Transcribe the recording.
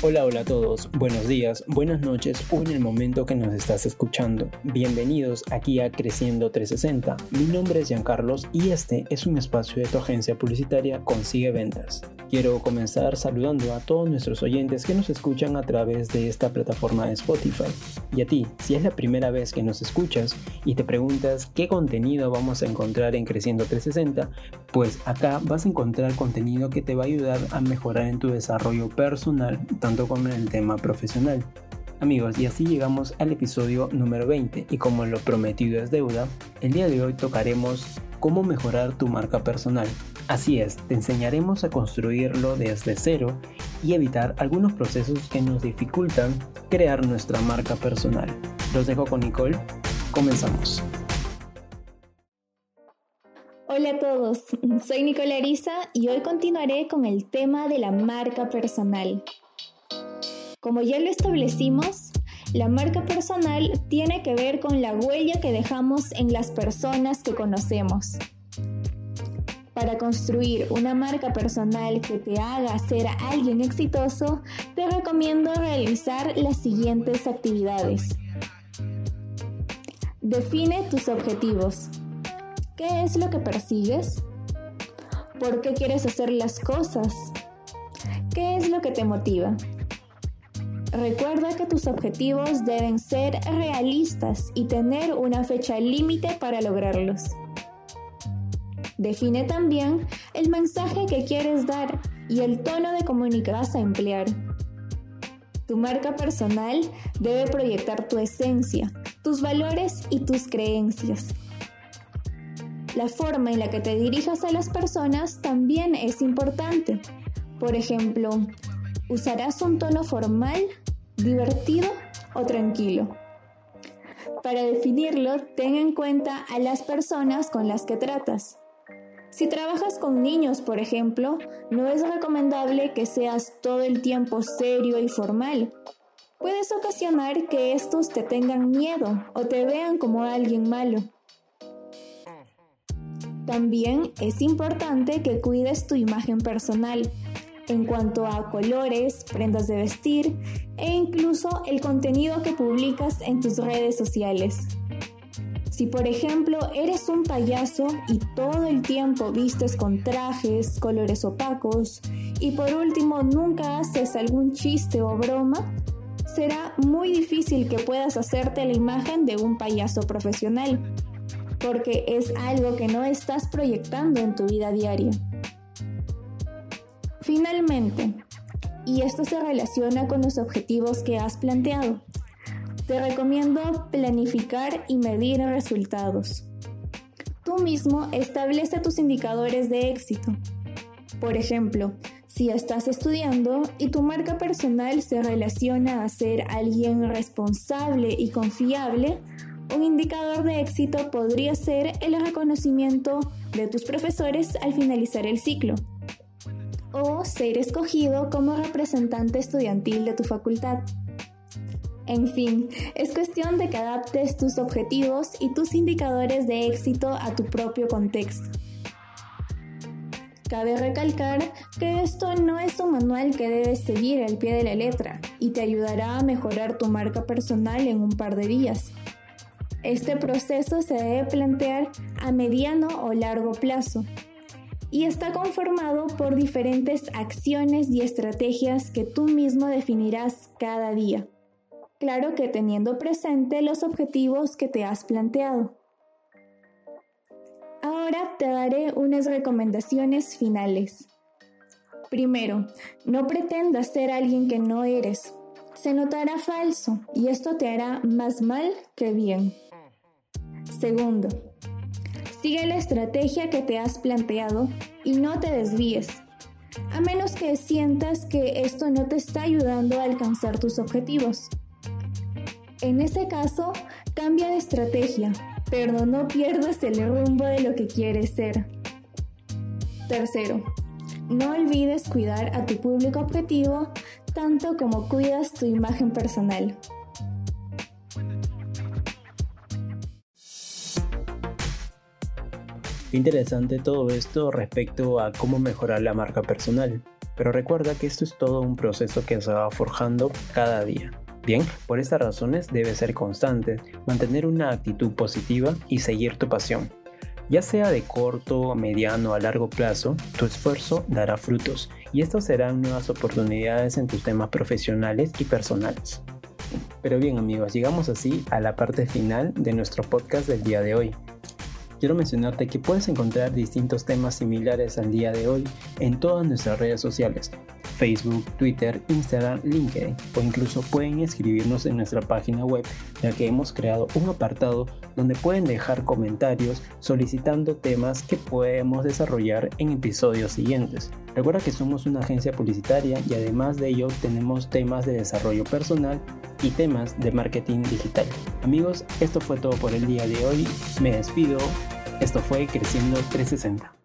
Hola, hola a todos, buenos días, buenas noches o en el momento que nos estás escuchando. Bienvenidos aquí a Creciendo 360. Mi nombre es Giancarlos y este es un espacio de tu agencia publicitaria Consigue Ventas. Quiero comenzar saludando a todos nuestros oyentes que nos escuchan a través de esta plataforma de Spotify. Y a ti, si es la primera vez que nos escuchas y te preguntas qué contenido vamos a encontrar en Creciendo 360, pues acá vas a encontrar contenido que te va a ayudar a mejorar en tu desarrollo personal, tanto como en el tema profesional. Amigos, y así llegamos al episodio número 20 y como lo prometido es deuda, el día de hoy tocaremos cómo mejorar tu marca personal. Así es, te enseñaremos a construirlo desde cero y evitar algunos procesos que nos dificultan crear nuestra marca personal. Los dejo con Nicole, comenzamos. Hola a todos, soy Nicole Arisa y hoy continuaré con el tema de la marca personal. Como ya lo establecimos, la marca personal tiene que ver con la huella que dejamos en las personas que conocemos. Para construir una marca personal que te haga ser alguien exitoso, te recomiendo realizar las siguientes actividades. Define tus objetivos. ¿Qué es lo que persigues? ¿Por qué quieres hacer las cosas? ¿Qué es lo que te motiva? Recuerda que tus objetivos deben ser realistas y tener una fecha límite para lograrlos. Define también el mensaje que quieres dar y el tono de comunicación a emplear. Tu marca personal debe proyectar tu esencia, tus valores y tus creencias. La forma en la que te dirijas a las personas también es importante. Por ejemplo, ¿usarás un tono formal, divertido o tranquilo? Para definirlo, ten en cuenta a las personas con las que tratas. Si trabajas con niños, por ejemplo, no es recomendable que seas todo el tiempo serio y formal. Puedes ocasionar que estos te tengan miedo o te vean como alguien malo. También es importante que cuides tu imagen personal en cuanto a colores, prendas de vestir e incluso el contenido que publicas en tus redes sociales. Si por ejemplo eres un payaso y todo el tiempo vistes con trajes, colores opacos y por último nunca haces algún chiste o broma, será muy difícil que puedas hacerte la imagen de un payaso profesional, porque es algo que no estás proyectando en tu vida diaria. Finalmente, y esto se relaciona con los objetivos que has planteado, te recomiendo planificar y medir resultados. Tú mismo establece tus indicadores de éxito. Por ejemplo, si estás estudiando y tu marca personal se relaciona a ser alguien responsable y confiable, un indicador de éxito podría ser el reconocimiento de tus profesores al finalizar el ciclo o ser escogido como representante estudiantil de tu facultad. En fin, es cuestión de que adaptes tus objetivos y tus indicadores de éxito a tu propio contexto. Cabe recalcar que esto no es un manual que debes seguir al pie de la letra y te ayudará a mejorar tu marca personal en un par de días. Este proceso se debe plantear a mediano o largo plazo y está conformado por diferentes acciones y estrategias que tú mismo definirás cada día. Claro que teniendo presente los objetivos que te has planteado. Ahora te daré unas recomendaciones finales. Primero, no pretendas ser alguien que no eres. Se notará falso y esto te hará más mal que bien. Segundo, sigue la estrategia que te has planteado y no te desvíes, a menos que sientas que esto no te está ayudando a alcanzar tus objetivos. En ese caso, cambia de estrategia, pero no pierdas el rumbo de lo que quieres ser. Tercero, no olvides cuidar a tu público objetivo tanto como cuidas tu imagen personal. Interesante todo esto respecto a cómo mejorar la marca personal. pero recuerda que esto es todo un proceso que se va forjando cada día. Bien, por estas razones debes ser constante, mantener una actitud positiva y seguir tu pasión. Ya sea de corto, mediano a largo plazo, tu esfuerzo dará frutos y estos serán nuevas oportunidades en tus temas profesionales y personales. Pero bien amigos, llegamos así a la parte final de nuestro podcast del día de hoy. Quiero mencionarte que puedes encontrar distintos temas similares al día de hoy en todas nuestras redes sociales, Facebook, Twitter, Instagram, LinkedIn o incluso pueden escribirnos en nuestra página web ya que hemos creado un apartado donde pueden dejar comentarios solicitando temas que podemos desarrollar en episodios siguientes. Recuerda que somos una agencia publicitaria y además de ello tenemos temas de desarrollo personal y temas de marketing digital. Amigos, esto fue todo por el día de hoy. Me despido. Esto fue Creciendo 360.